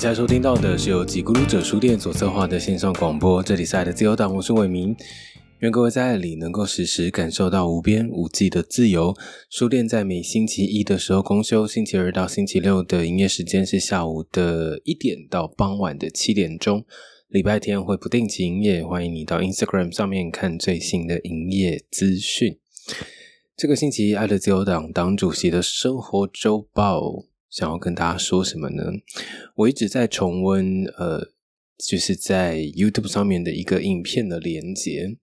现在收听到的是由吉咕噜者书店所策划的线上广播，这里是爱的自由党，我是伟明。愿各位在爱里能够时时感受到无边无际的自由。书店在每星期一的时候公休，星期二到星期六的营业时间是下午的一点到傍晚的七点钟。礼拜天会不定期营业，欢迎你到 Instagram 上面看最新的营业资讯。这个星期，爱的自由党党主席的生活周报想要跟大家说什么呢？我一直在重温，呃，就是在 YouTube 上面的一个影片的连接。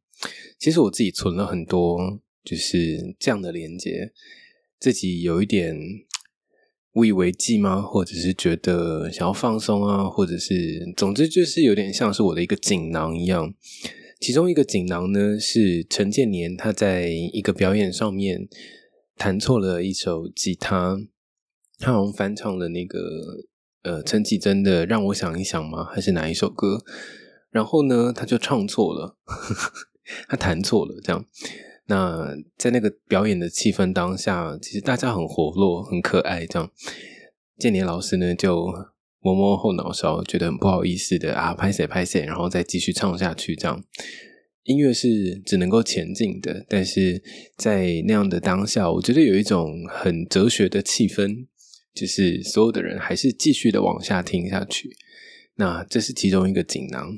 其实我自己存了很多，就是这样的连接，自己有一点无以为继吗？或者是觉得想要放松啊？或者是，总之就是有点像是我的一个锦囊一样。其中一个锦囊呢，是陈建年他在一个表演上面弹错了一首吉他，他好像翻唱了那个呃陈绮贞的《让我想一想》吗？还是哪一首歌？然后呢，他就唱错了。他弹错了，这样。那在那个表演的气氛当下，其实大家很活络、很可爱。这样，建年老师呢就摸摸后脑勺，觉得很不好意思的啊，拍谁拍谁，然后再继续唱下去。这样，音乐是只能够前进的，但是在那样的当下，我觉得有一种很哲学的气氛，就是所有的人还是继续的往下听下去。那这是其中一个锦囊。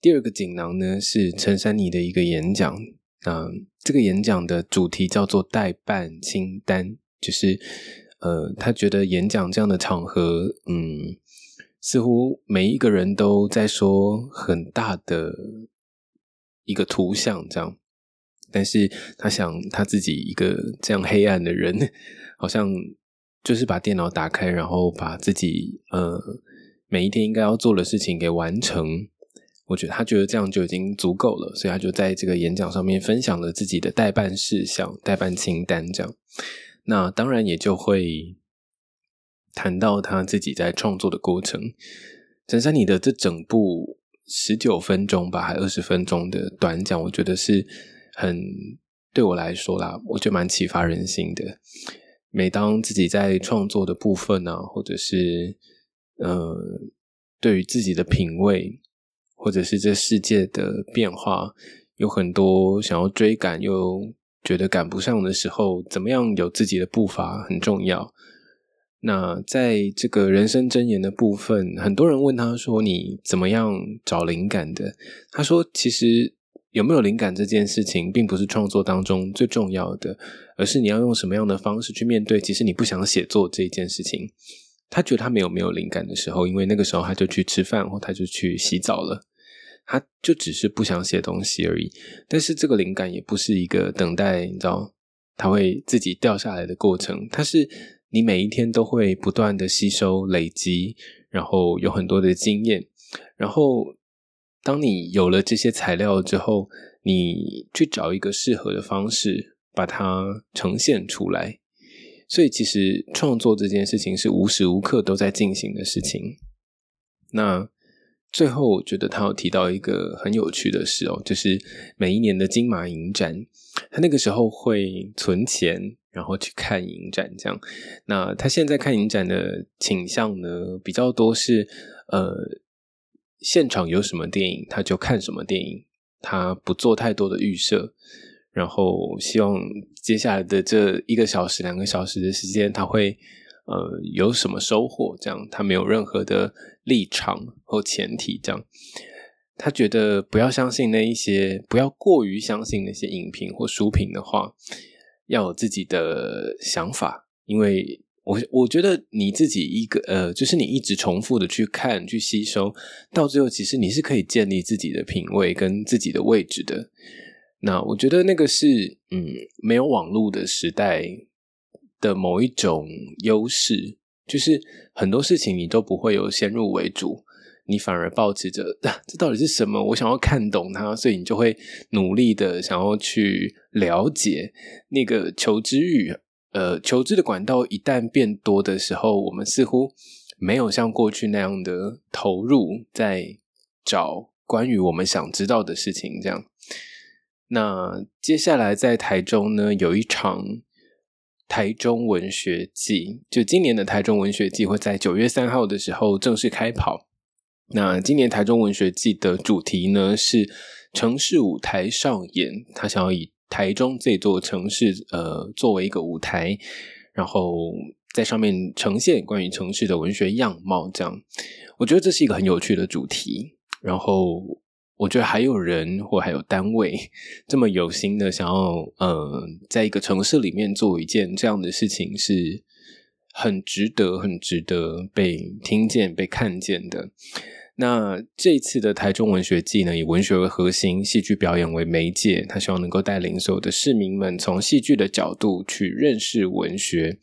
第二个锦囊呢是陈珊妮的一个演讲，那这个演讲的主题叫做代办清单，就是呃，他觉得演讲这样的场合，嗯，似乎每一个人都在说很大的一个图像，这样，但是他想他自己一个这样黑暗的人，好像就是把电脑打开，然后把自己呃每一天应该要做的事情给完成。我觉得他觉得这样就已经足够了，所以他就在这个演讲上面分享了自己的代办事项、代办清单。这样，那当然也就会谈到他自己在创作的过程。陈珊妮的这整部十九分钟吧，还二十分钟的短讲，我觉得是很对我来说啦，我觉得蛮启发人心的。每当自己在创作的部分呢，或者是呃，对于自己的品味。或者是这世界的变化有很多想要追赶又觉得赶不上的时候，怎么样有自己的步伐很重要。那在这个人生箴言的部分，很多人问他说：“你怎么样找灵感的？”他说：“其实有没有灵感这件事情，并不是创作当中最重要的，而是你要用什么样的方式去面对。其实你不想写作这一件事情，他觉得他没有没有灵感的时候，因为那个时候他就去吃饭或他就去洗澡了。”他就只是不想写东西而已，但是这个灵感也不是一个等待，你知道，它会自己掉下来的过程。它是你每一天都会不断的吸收、累积，然后有很多的经验，然后当你有了这些材料之后，你去找一个适合的方式把它呈现出来。所以，其实创作这件事情是无时无刻都在进行的事情。那。最后，我觉得他有提到一个很有趣的事哦，就是每一年的金马影展，他那个时候会存钱，然后去看影展。这样，那他现在看影展的倾向呢，比较多是呃，现场有什么电影，他就看什么电影，他不做太多的预设，然后希望接下来的这一个小时、两个小时的时间，他会。呃，有什么收获？这样，他没有任何的立场或前提。这样，他觉得不要相信那一些，不要过于相信那些影评或书评的话，要有自己的想法。因为我我觉得你自己一个呃，就是你一直重复的去看、去吸收，到最后其实你是可以建立自己的品味跟自己的位置的。那我觉得那个是嗯，没有网络的时代。的某一种优势，就是很多事情你都不会有先入为主，你反而保持着 这到底是什么？我想要看懂它，所以你就会努力的想要去了解那个求知欲。呃，求知的管道一旦变多的时候，我们似乎没有像过去那样的投入，在找关于我们想知道的事情。这样，那接下来在台中呢，有一场。台中文学季，就今年的台中文学季会在九月三号的时候正式开跑。那今年台中文学季的主题呢是城市舞台上演，他想要以台中这座城市呃作为一个舞台，然后在上面呈现关于城市的文学样貌。这样，我觉得这是一个很有趣的主题。然后。我觉得还有人或还有单位这么有心的想要，嗯，在一个城市里面做一件这样的事情，是很值得、很值得被听见、被看见的。那这次的台中文学季呢，以文学为核心，戏剧表演为媒介，他希望能够带领所有的市民们从戏剧的角度去认识文学。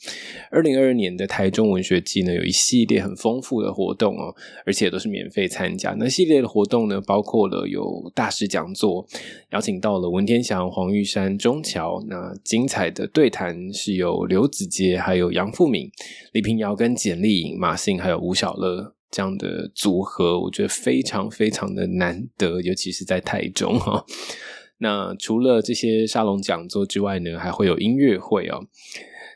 二零二二年的台中文学季呢，有一系列很丰富的活动哦，而且都是免费参加。那系列的活动呢，包括了有大师讲座，邀请到了文天祥、黄玉山、钟桥。那精彩的对谈是由刘子杰、还有杨富敏、李平遥跟简丽颖、马信还有吴小乐。这样的组合，我觉得非常非常的难得，尤其是在台中哈。那除了这些沙龙讲座之外呢，还会有音乐会哦。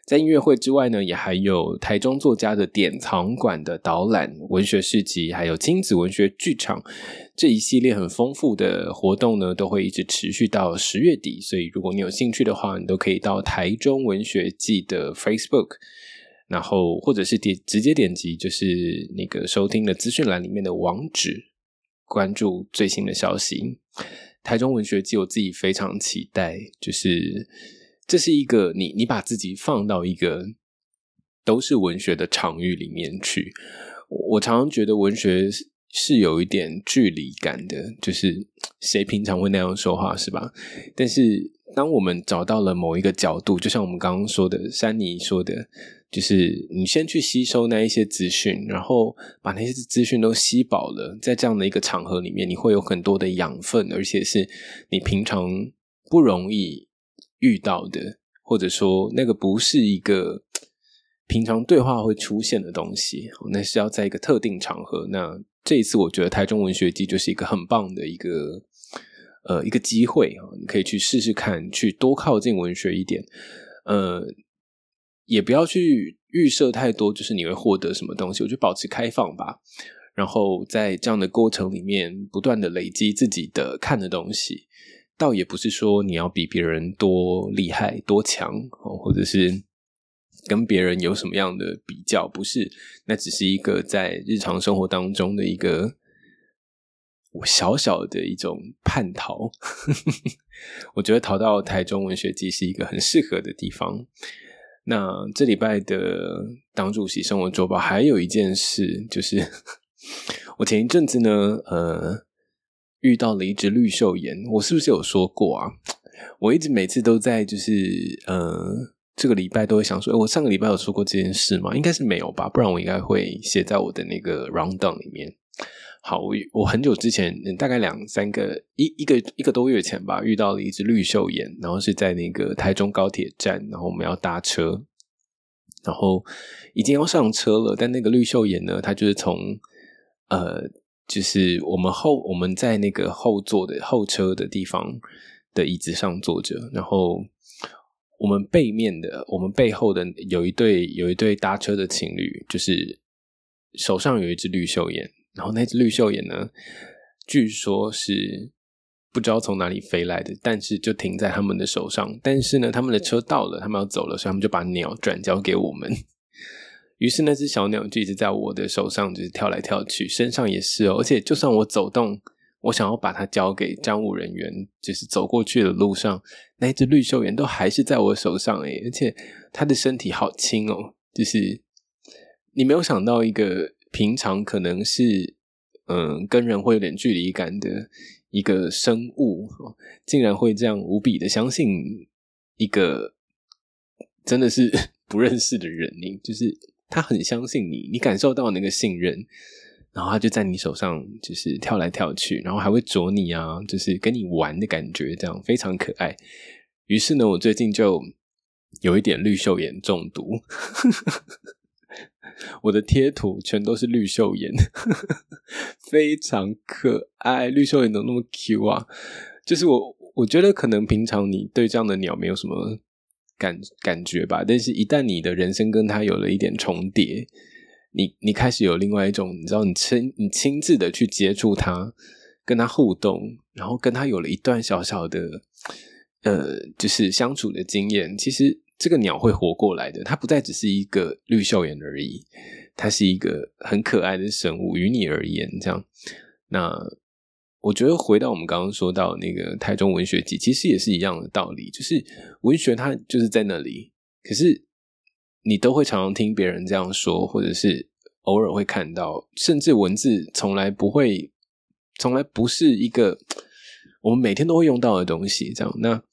在音乐会之外呢，也还有台中作家的典藏馆的导览、文学市集，还有亲子文学剧场这一系列很丰富的活动呢，都会一直持续到十月底。所以，如果你有兴趣的话，你都可以到台中文学季的 Facebook。然后，或者是点直接点击，就是那个收听的资讯栏里面的网址，关注最新的消息。台中文学季，我自己非常期待，就是这是一个你你把自己放到一个都是文学的场域里面去。我常常觉得文学是有一点距离感的，就是谁平常会那样说话是吧？但是当我们找到了某一个角度，就像我们刚刚说的，山妮说的。就是你先去吸收那一些资讯，然后把那些资讯都吸饱了，在这样的一个场合里面，你会有很多的养分，而且是你平常不容易遇到的，或者说那个不是一个平常对话会出现的东西，那是要在一个特定场合。那这一次，我觉得台中文学季就是一个很棒的一个呃一个机会啊，你可以去试试看，去多靠近文学一点，呃。也不要去预设太多，就是你会获得什么东西。我就保持开放吧，然后在这样的过程里面，不断的累积自己的看的东西。倒也不是说你要比别人多厉害、多强，或者是跟别人有什么样的比较，不是。那只是一个在日常生活当中的一个小小的一种叛逃。我觉得逃到台中文学季是一个很适合的地方。那这礼拜的党主席生活周报还有一件事，就是 我前一阵子呢，呃，遇到了一只绿袖眼。我是不是有说过啊？我一直每次都在，就是呃，这个礼拜都会想说，我上个礼拜有说过这件事吗？应该是没有吧，不然我应该会写在我的那个 round down 里面。好，我我很久之前，大概两三个一一个一个多月前吧，遇到了一只绿袖眼，然后是在那个台中高铁站，然后我们要搭车，然后已经要上车了，但那个绿袖眼呢，它就是从呃，就是我们后我们在那个后座的后车的地方的椅子上坐着，然后我们背面的我们背后的有一对有一对搭车的情侣，就是手上有一只绿袖眼。然后那只绿袖眼呢，据说是不知道从哪里飞来的，但是就停在他们的手上。但是呢，他们的车到了，他们要走了，所以他们就把鸟转交给我们。于是那只小鸟就一直在我的手上，就是跳来跳去，身上也是哦。而且就算我走动，我想要把它交给站务人员，就是走过去的路上，那只绿袖眼都还是在我手上诶。而且它的身体好轻哦，就是你没有想到一个。平常可能是嗯跟人会有点距离感的一个生物，竟然会这样无比的相信一个真的是 不认识的人，你就是他很相信你，你感受到那个信任，然后他就在你手上就是跳来跳去，然后还会啄你啊，就是跟你玩的感觉，这样非常可爱。于是呢，我最近就有一点绿袖眼中毒。我的贴图全都是绿袖眼，非常可爱。绿袖眼怎么那么 Q 啊？就是我，我觉得可能平常你对这样的鸟没有什么感感觉吧。但是，一旦你的人生跟他有了一点重叠，你你开始有另外一种，你知道，你亲你亲自的去接触他，跟他互动，然后跟他有了一段小小的，呃，就是相处的经验。其实，这个鸟会活过来的，它不再只是一个绿袖眼而已，它是一个很可爱的生物。于你而言，这样，那。我觉得回到我们刚刚说到那个台中文学季，其实也是一样的道理，就是文学它就是在那里，可是你都会常常听别人这样说，或者是偶尔会看到，甚至文字从来不会，从来不是一个我们每天都会用到的东西。这样，那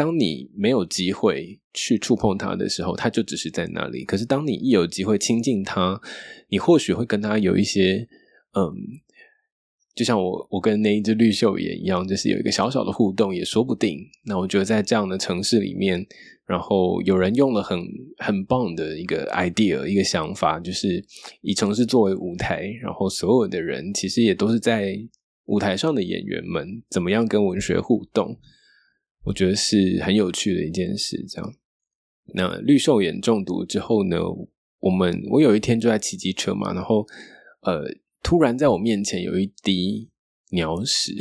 当你没有机会去触碰它的时候，它就只是在那里。可是当你一有机会亲近它，你或许会跟它有一些嗯。就像我我跟那一只绿袖眼一样，就是有一个小小的互动，也说不定。那我觉得在这样的城市里面，然后有人用了很很棒的一个 idea，一个想法，就是以城市作为舞台，然后所有的人其实也都是在舞台上的演员们，怎么样跟文学互动？我觉得是很有趣的一件事。这样，那绿袖眼中毒之后呢？我们我有一天就在骑机车嘛，然后呃。突然在我面前有一滴鸟屎，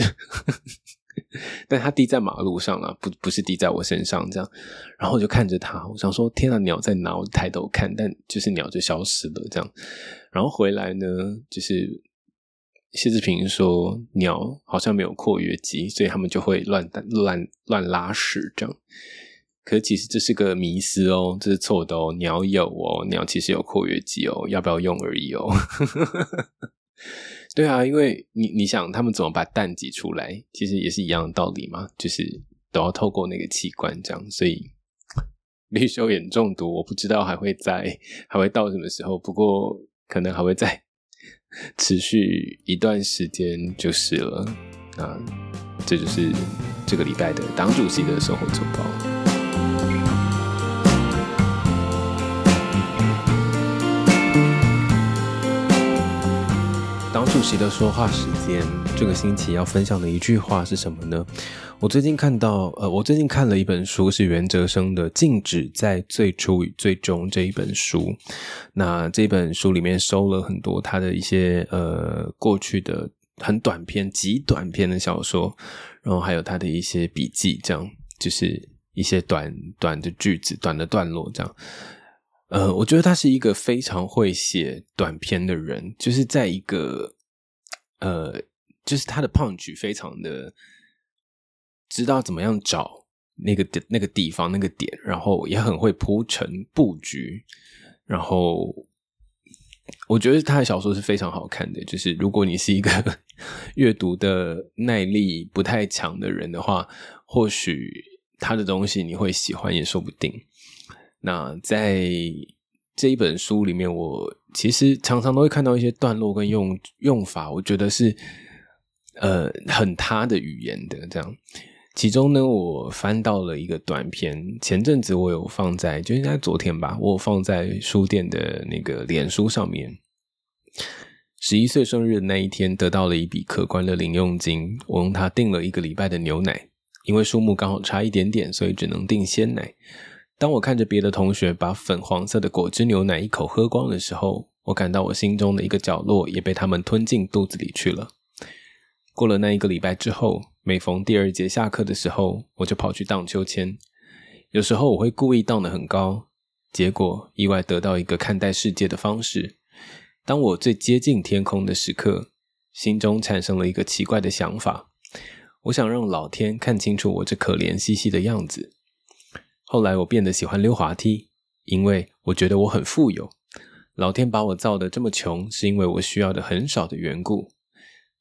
但它滴在马路上了，不不是滴在我身上这样。然后我就看着它，我想说：天啊，鸟在哪？我抬头看，但就是鸟就消失了这样。然后回来呢，就是谢志平说鸟好像没有括约肌，所以他们就会乱乱乱拉屎这样。可其实这是个迷思哦，这是错的哦。鸟有哦，鸟其实有括约肌哦，要不要用而已哦。对啊，因为你你想他们怎么把蛋挤出来，其实也是一样的道理嘛，就是都要透过那个器官这样。所以 绿袖眼中毒，我不知道还会在，还会到什么时候，不过可能还会在 持续一段时间就是了。那这就是这个礼拜的党主席的生活周报。党主席的说话时间，这个星期要分享的一句话是什么呢？我最近看到，呃，我最近看了一本书，是袁哲生的《静止在最初与最终》这一本书。那这本书里面收了很多他的一些呃过去的很短篇、极短篇的小说，然后还有他的一些笔记，这样就是一些短短的句子、短的段落这样。呃，我觉得他是一个非常会写短篇的人，就是在一个呃，就是他的胖曲非常的知道怎么样找那个那个地方那个点，然后也很会铺陈布局，然后我觉得他的小说是非常好看的。就是如果你是一个 阅读的耐力不太强的人的话，或许他的东西你会喜欢也说不定。那在这一本书里面，我其实常常都会看到一些段落跟用用法，我觉得是呃很他的语言的这样。其中呢，我翻到了一个短片，前阵子我有放在，就应该昨天吧，我放在书店的那个脸书上面。十一岁生日的那一天，得到了一笔可观的零用金，我用它订了一个礼拜的牛奶，因为数目刚好差一点点，所以只能订鲜奶。当我看着别的同学把粉黄色的果汁牛奶一口喝光的时候，我感到我心中的一个角落也被他们吞进肚子里去了。过了那一个礼拜之后，每逢第二节下课的时候，我就跑去荡秋千。有时候我会故意荡得很高，结果意外得到一个看待世界的方式。当我最接近天空的时刻，心中产生了一个奇怪的想法：我想让老天看清楚我这可怜兮兮的样子。后来我变得喜欢溜滑梯，因为我觉得我很富有。老天把我造的这么穷，是因为我需要的很少的缘故。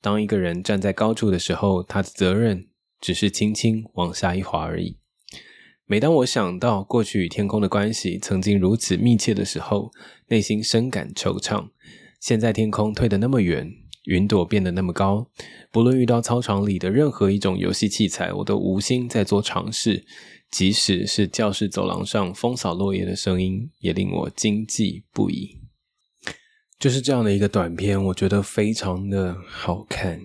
当一个人站在高处的时候，他的责任只是轻轻往下一滑而已。每当我想到过去与天空的关系曾经如此密切的时候，内心深感惆怅。现在天空退得那么远，云朵变得那么高，不论遇到操场里的任何一种游戏器材，我都无心再做尝试。即使是教室走廊上风扫落叶的声音，也令我惊悸不已。就是这样的一个短片，我觉得非常的好看。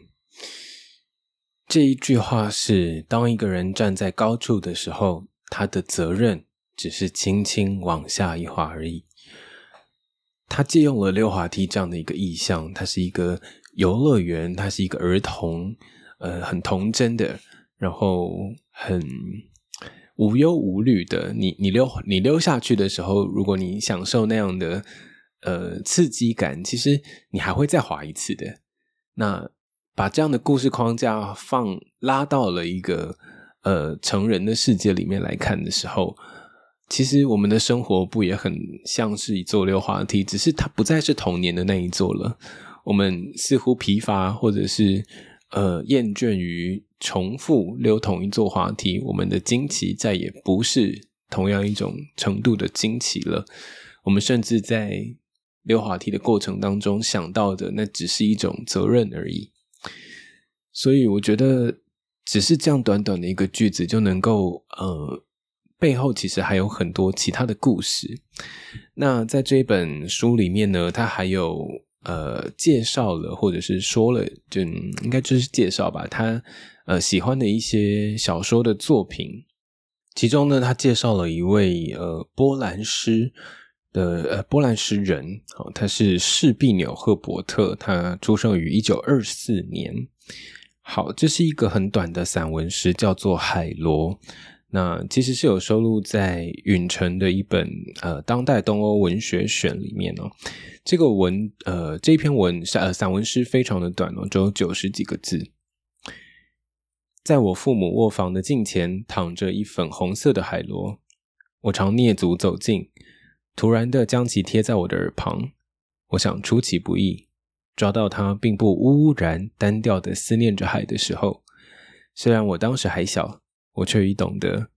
这一句话是：当一个人站在高处的时候，他的责任只是轻轻往下一滑而已。他借用了溜滑梯这样的一个意象，它是一个游乐园，它是一个儿童，呃，很童真的，然后很无忧无虑的。你你溜你溜下去的时候，如果你享受那样的呃刺激感，其实你还会再滑一次的。那把这样的故事框架放拉到了一个呃成人的世界里面来看的时候。其实我们的生活不也很像是一座溜滑梯，只是它不再是童年的那一座了。我们似乎疲乏，或者是呃厌倦于重复溜同一座滑梯。我们的惊奇再也不是同样一种程度的惊奇了。我们甚至在溜滑梯的过程当中想到的，那只是一种责任而已。所以我觉得，只是这样短短的一个句子就能够呃。背后其实还有很多其他的故事。那在这本书里面呢，他还有呃介绍了，或者是说了，就应该就是介绍吧。他呃喜欢的一些小说的作品，其中呢，他介绍了一位呃波兰诗的呃波兰诗人，哦，他是士毕纽赫伯特，他出生于一九二四年。好，这是一个很短的散文诗，叫做《海螺》。那其实是有收录在允城的一本呃当代东欧文学选里面哦。这个文呃这篇文散散文诗非常的短哦，只有九十几个字。在我父母卧房的镜前躺着一粉红色的海螺，我常蹑足走近，突然的将其贴在我的耳旁。我想出其不意抓到它，并不污然单调的思念着海的时候，虽然我当时还小。我却已懂得，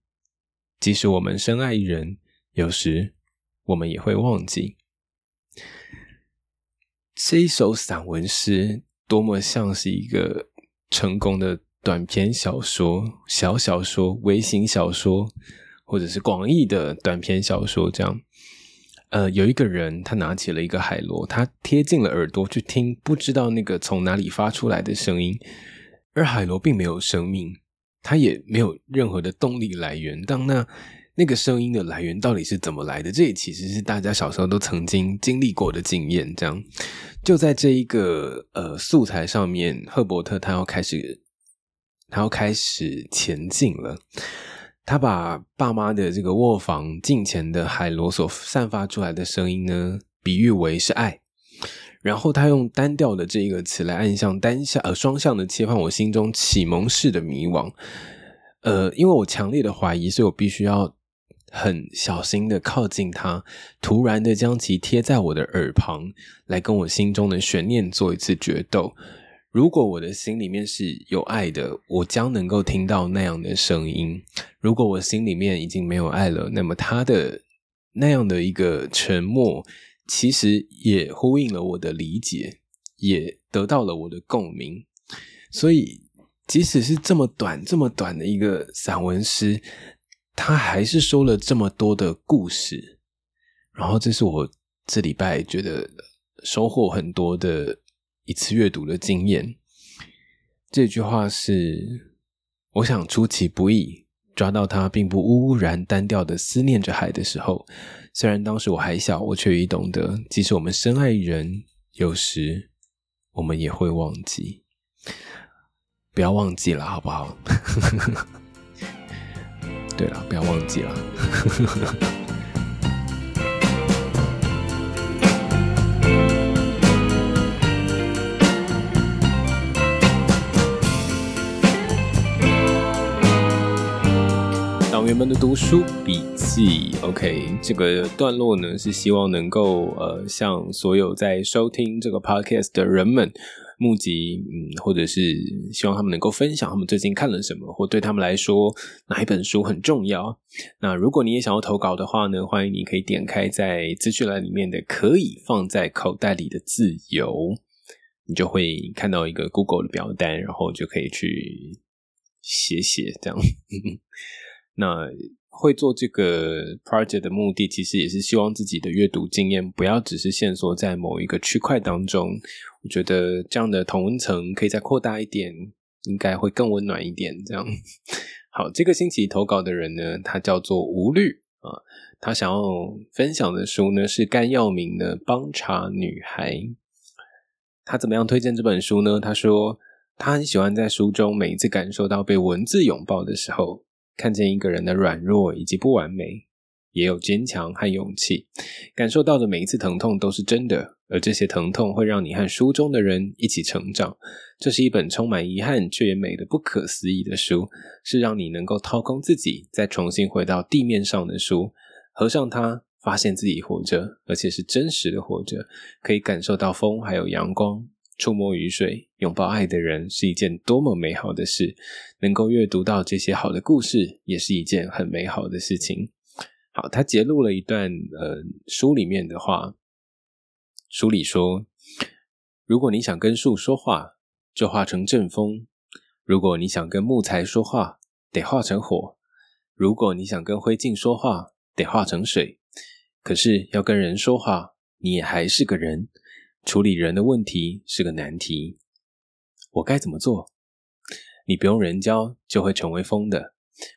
即使我们深爱一人，有时我们也会忘记。这一首散文诗多么像是一个成功的短篇小说、小小说、微型小说，或者是广义的短篇小说。这样，呃，有一个人，他拿起了一个海螺，他贴近了耳朵去听，不知道那个从哪里发出来的声音，而海螺并没有生命。它也没有任何的动力来源，当那那个声音的来源到底是怎么来的？这也其实是大家小时候都曾经经历过的经验。这样，就在这一个呃素材上面，赫伯特他要开始，他要开始前进了。他把爸妈的这个卧房镜前的海螺所散发出来的声音呢，比喻为是爱。然后他用单调的这一个词来暗向单向呃双向的切换我心中启蒙式的迷惘，呃，因为我强烈的怀疑，所以我必须要很小心的靠近他，突然的将其贴在我的耳旁，来跟我心中的悬念做一次决斗。如果我的心里面是有爱的，我将能够听到那样的声音；如果我心里面已经没有爱了，那么他的那样的一个沉默。其实也呼应了我的理解，也得到了我的共鸣。所以，即使是这么短、这么短的一个散文诗，他还是说了这么多的故事。然后，这是我这礼拜觉得收获很多的一次阅读的经验。这句话是：我想出其不意抓到他，并不污然单调的思念着海的时候。虽然当时我还小，我却已懂得，即使我们深爱人，有时我们也会忘记。不要忘记了，好不好？对了，不要忘记了。们的读书笔记，OK，这个段落呢是希望能够呃向所有在收听这个 Podcast 的人们募集，嗯，或者是希望他们能够分享他们最近看了什么，或对他们来说哪一本书很重要。那如果你也想要投稿的话呢，欢迎你可以点开在资讯栏里面的可以放在口袋里的自由，你就会看到一个 Google 的表单，然后就可以去写写这样。那会做这个 project 的目的，其实也是希望自己的阅读经验不要只是限缩在某一个区块当中。我觉得这样的同温层可以再扩大一点，应该会更温暖一点。这样 好，这个星期投稿的人呢，他叫做吴律啊。他想要分享的书呢是甘耀明的《帮茶女孩》。他怎么样推荐这本书呢？他说他很喜欢在书中每一次感受到被文字拥抱的时候，看见一个人的软弱以及不完美。也有坚强和勇气，感受到的每一次疼痛都是真的，而这些疼痛会让你和书中的人一起成长。这是一本充满遗憾却也美的不可思议的书，是让你能够掏空自己，再重新回到地面上的书。合上它，发现自己活着，而且是真实的活着，可以感受到风还有阳光，触摸雨水，拥抱爱的人，是一件多么美好的事。能够阅读到这些好的故事，也是一件很美好的事情。好，他揭露了一段呃书里面的话。书里说，如果你想跟树说话，就化成阵风；如果你想跟木材说话，得化成火；如果你想跟灰烬说话，得化成水。可是要跟人说话，你也还是个人，处理人的问题是个难题。我该怎么做？你不用人教就会成为风的，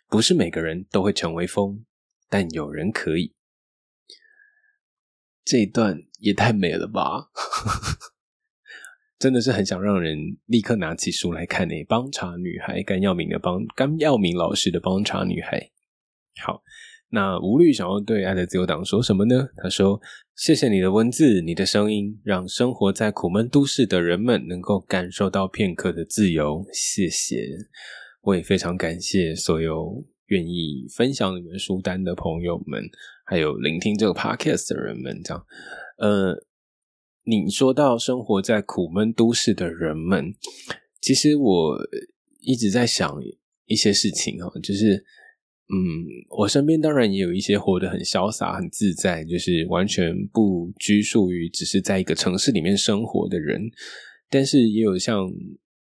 不是每个人都会成为风。但有人可以，这一段也太美了吧！真的是很想让人立刻拿起书来看呢。帮茶女孩甘耀明的帮甘耀明老师的帮茶女孩。好，那吴律想要对爱的自由党说什么呢？他说：“谢谢你的文字，你的声音，让生活在苦闷都市的人们能够感受到片刻的自由。谢谢，我也非常感谢所有。”愿意分享你们书单的朋友们，还有聆听这个 podcast 的人们，这样，呃，你说到生活在苦闷都市的人们，其实我一直在想一些事情哦，就是，嗯，我身边当然也有一些活得很潇洒、很自在，就是完全不拘束于只是在一个城市里面生活的人，但是也有像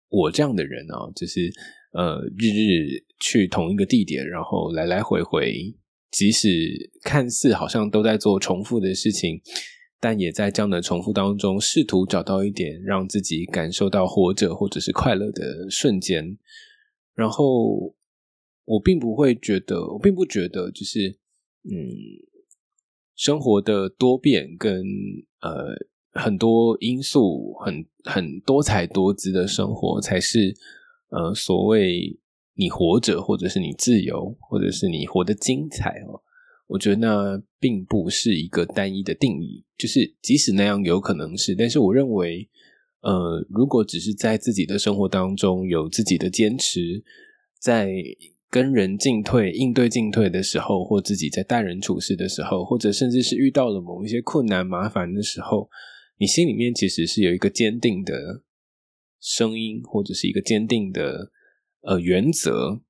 我这样的人啊，就是。呃，日日去同一个地点，然后来来回回，即使看似好像都在做重复的事情，但也在这样的重复当中，试图找到一点让自己感受到活着或者是快乐的瞬间。然后，我并不会觉得，我并不觉得，就是嗯，生活的多变跟呃很多因素很很多彩多姿的生活才是。呃，所谓你活着，或者是你自由，或者是你活得精彩哦，我觉得那并不是一个单一的定义。就是即使那样有可能是，但是我认为，呃，如果只是在自己的生活当中有自己的坚持，在跟人进退、应对进退的时候，或自己在待人处事的时候，或者甚至是遇到了某一些困难、麻烦的时候，你心里面其实是有一个坚定的。声音或者是一个坚定的呃原则，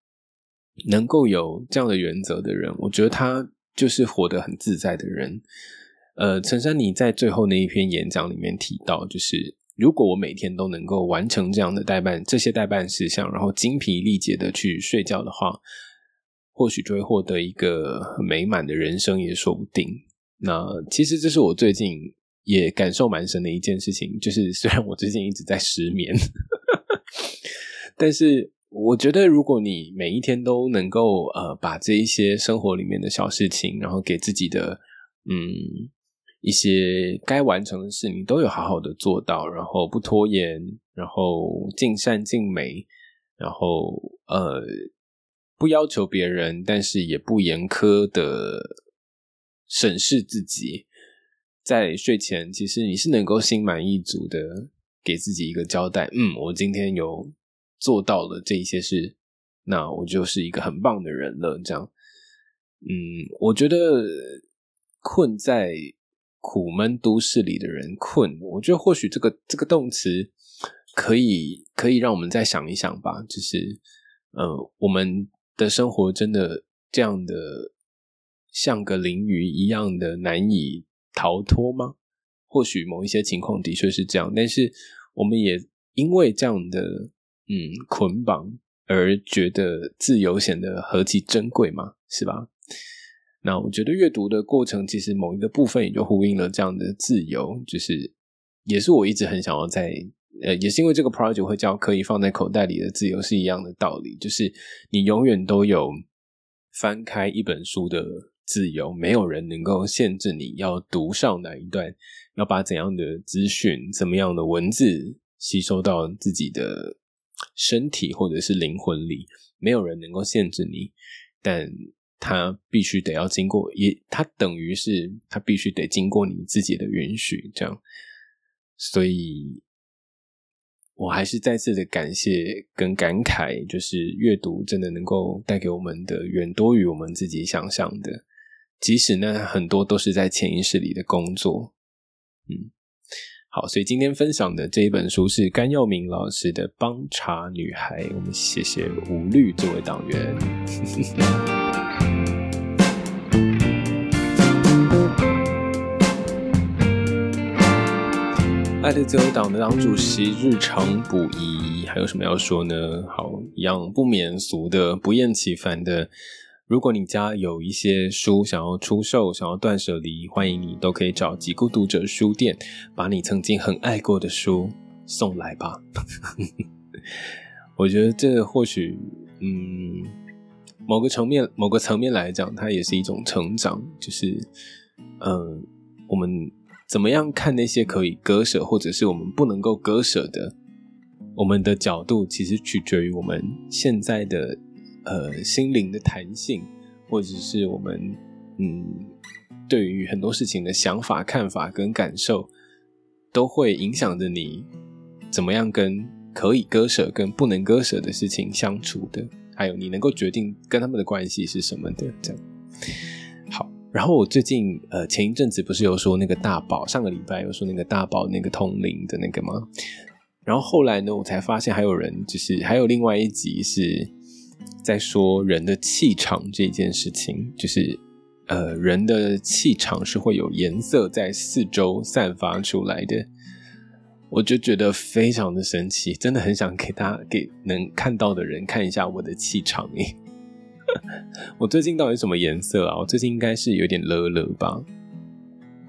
能够有这样的原则的人，我觉得他就是活得很自在的人。呃，陈珊妮在最后那一篇演讲里面提到，就是如果我每天都能够完成这样的代办这些代办事项，然后精疲力竭的去睡觉的话，或许就会获得一个美满的人生也说不定。那其实这是我最近。也感受蛮深的一件事情，就是虽然我最近一直在失眠，但是我觉得如果你每一天都能够呃把这一些生活里面的小事情，然后给自己的嗯一些该完成的事，你都有好好的做到，然后不拖延，然后尽善尽美，然后呃不要求别人，但是也不严苛的审视自己。在睡前，其实你是能够心满意足的给自己一个交代。嗯，我今天有做到了这一些事，那我就是一个很棒的人了。这样，嗯，我觉得困在苦闷都市里的人困，我觉得或许这个这个动词可以可以让我们再想一想吧。就是，呃，我们的生活真的这样的像个淋雨一样的难以。逃脱吗？或许某一些情况的确是这样，但是我们也因为这样的嗯捆绑而觉得自由显得何其珍贵嘛，是吧？那我觉得阅读的过程其实某一个部分也就呼应了这样的自由，就是也是我一直很想要在呃，也是因为这个 project 会叫可以放在口袋里的自由是一样的道理，就是你永远都有翻开一本书的自由，没有人能够限制你要读上哪一段，要把怎样的资讯、怎么样的文字吸收到自己的身体或者是灵魂里，没有人能够限制你，但他必须得要经过，也他等于是他必须得经过你自己的允许，这样，所以。我还是再次的感谢跟感慨，就是阅读真的能够带给我们的远多于我们自己想象的，即使呢很多都是在潜意识里的工作。嗯，好，所以今天分享的这一本书是甘耀明老师的《帮茶女孩》，我们谢谢吴律这位党员。爱的自由党的党主席日常补遗，还有什么要说呢？好，一样不免俗的，不厌其烦的。如果你家有一些书想要出售，想要断舍离，欢迎你都可以找极孤读者书店，把你曾经很爱过的书送来吧。我觉得这或许，嗯，某个层面，某个层面来讲，它也是一种成长，就是，嗯，我们。怎么样看那些可以割舍，或者是我们不能够割舍的？我们的角度其实取决于我们现在的呃心灵的弹性，或者是我们嗯对于很多事情的想法、看法跟感受，都会影响着你怎么样跟可以割舍跟不能割舍的事情相处的，还有你能够决定跟他们的关系是什么的，这样好。然后我最近呃前一阵子不是有说那个大宝，上个礼拜有说那个大宝那个通灵的那个吗？然后后来呢，我才发现还有人就是还有另外一集是在说人的气场这件事情，就是呃人的气场是会有颜色在四周散发出来的，我就觉得非常的神奇，真的很想给大家给能看到的人看一下我的气场诶。我最近到底什么颜色啊？我最近应该是有点乐乐吧，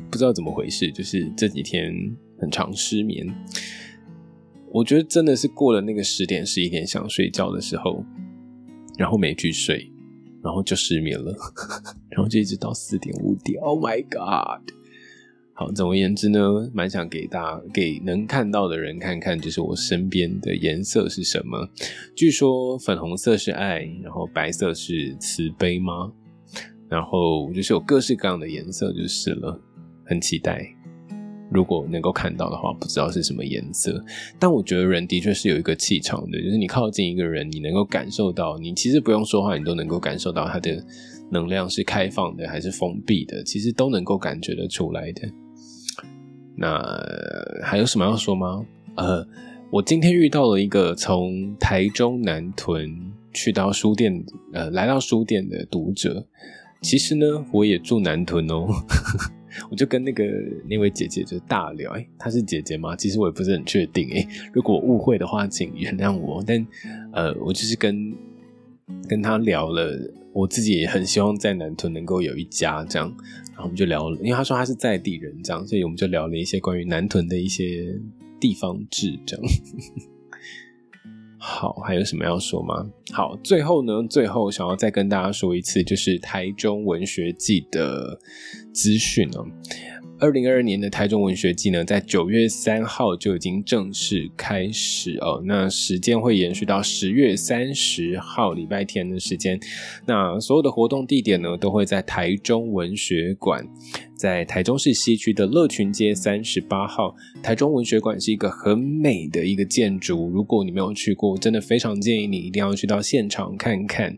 不知道怎么回事，就是这几天很常失眠。我觉得真的是过了那个十点十一点想睡觉的时候，然后没去睡，然后就失眠了，然后就一直到四点五点。Oh my god！好，总而言之呢，蛮想给大家给能看到的人看看，就是我身边的颜色是什么。据说粉红色是爱，然后白色是慈悲吗？然后就是有各式各样的颜色就是了，很期待。如果能够看到的话，不知道是什么颜色，但我觉得人的确是有一个气场的，就是你靠近一个人，你能够感受到，你其实不用说话，你都能够感受到他的能量是开放的还是封闭的，其实都能够感觉得出来的。那还有什么要说吗？呃，我今天遇到了一个从台中南屯去到书店，呃，来到书店的读者。其实呢，我也住南屯哦。我就跟那个那位姐姐就大聊，哎，她是姐姐吗？其实我也不是很确定，哎，如果误会的话，请原谅我。但呃，我就是跟跟他聊了，我自己也很希望在南屯能够有一家这样。然后我们就聊了，因为他说他是在地人，这样，所以我们就聊了一些关于南屯的一些地方志，这样。好，还有什么要说吗？好，最后呢，最后想要再跟大家说一次，就是台中文学季的资讯哦。二零二二年的台中文学季呢，在九月三号就已经正式开始哦。那时间会延续到十月三十号礼拜天的时间。那所有的活动地点呢，都会在台中文学馆，在台中市西区的乐群街三十八号。台中文学馆是一个很美的一个建筑，如果你没有去过，真的非常建议你一定要去到现场看看。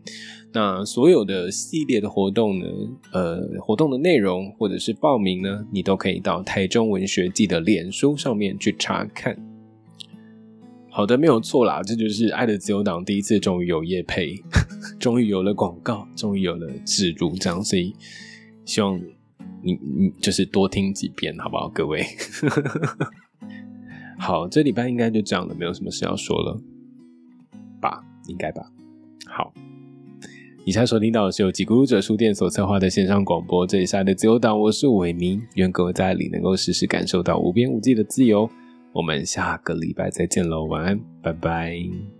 那所有的系列的活动呢，呃，活动的内容或者是报名呢，你都可以到台中文学季的脸书上面去查看。好的，没有错啦，这就是爱的自由党第一次终于有业配，终于有了广告，终于有了植入，这样，所以希望你你就是多听几遍，好不好，各位？好，这礼拜应该就这样了，没有什么事要说了吧？应该吧？好。以下所听到的是由吉咕噜者书店所策划的线上广播，这里是爱的自由党，我是伟明，愿各位在里能够时时感受到无边无际的自由。我们下个礼拜再见喽，晚安，拜拜。